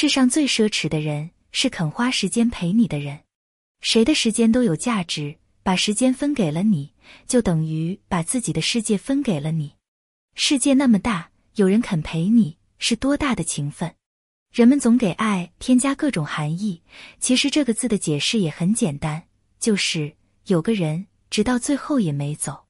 世上最奢侈的人是肯花时间陪你的人。谁的时间都有价值把时间分给了你就等于把自己的世界分给了你。世界那么大有人肯陪你是多大的情分？人们总给爱添加各种含义其实这个字的解释也很简单就是有个人直到最后也没走。